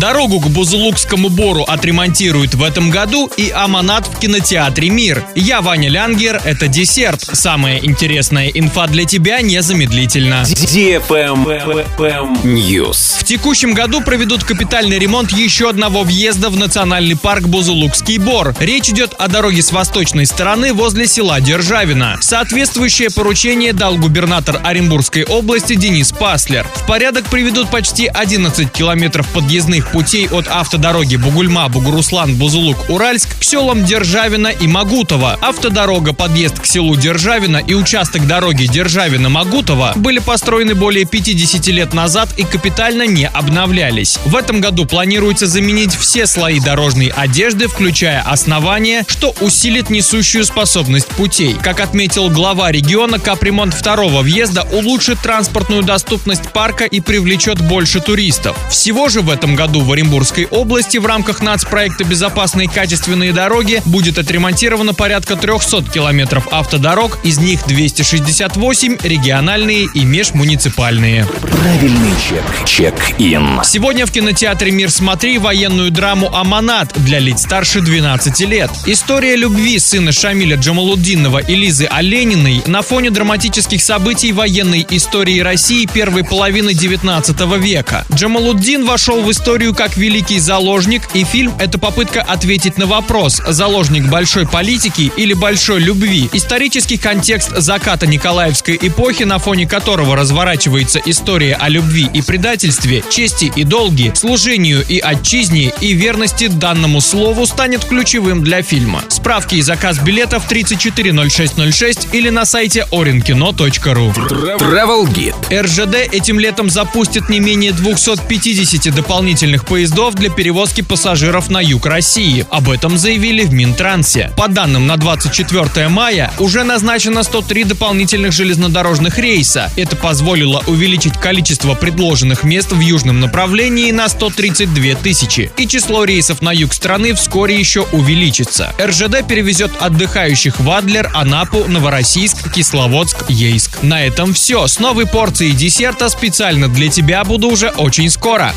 Дорогу к Бузулукскому бору отремонтируют в этом году и Аманат в кинотеатре «Мир». Я Ваня Лянгер, это десерт. Самая интересная инфа для тебя незамедлительно. News. В текущем году проведут капитальный ремонт еще одного въезда в национальный парк Бузулукский бор. Речь идет о дороге с восточной стороны возле села Державина. Соответствующее поручение дал губернатор Оренбургской области Денис Паслер. В порядок приведут почти 11 километров подъездных путей от автодороги Бугульма, Бугуруслан, Бузулук, Уральск к селам Державина и Магутова. Автодорога, подъезд к селу Державина и участок дороги Державина-Магутова были построены более 50 лет назад и капитально не обновлялись. В этом году планируется заменить все слои дорожной одежды, включая основание, что усилит несущую способность путей. Как отметил глава региона, капремонт второго въезда улучшит транспортную доступность парка и привлечет больше туристов. Всего же в этом году в Оренбургской области в рамках нацпроекта «Безопасные качественные дороги» будет отремонтировано порядка 300 километров автодорог, из них 268 региональные и межмуниципальные. Правильный чек. Чек-ин. Сегодня в кинотеатре «Мир смотри» военную драму «Аманат» для лиц старше 12 лет. История любви сына Шамиля Джамалуддинова и Лизы Олениной на фоне драматических событий военной истории России первой половины 19 века. Джамалуддин вошел в историю как великий заложник, и фильм – это попытка ответить на вопрос, заложник большой политики или большой любви. Исторический контекст заката Николаевской эпохи, на фоне которого разворачивается история о любви и предательстве, чести и долги, служению и отчизне и верности данному слову станет ключевым для фильма. Справки и заказ билетов 340606 или на сайте orinkino.ru. Travel Guide. РЖД этим летом запустит не менее 250 дополнительных поездов для перевозки пассажиров на юг России. Об этом заявили в Минтрансе. По данным на 24 мая уже назначено 103 дополнительных железнодорожных рейса. Это позволило увеличить количество предложенных мест в южном направлении на 132 тысячи. И число рейсов на юг страны вскоре еще увеличится. РЖД перевезет отдыхающих в Адлер, Анапу, Новороссийск, Кисловодск, Ейск. На этом все. С новой порцией десерта специально для тебя буду уже очень скоро.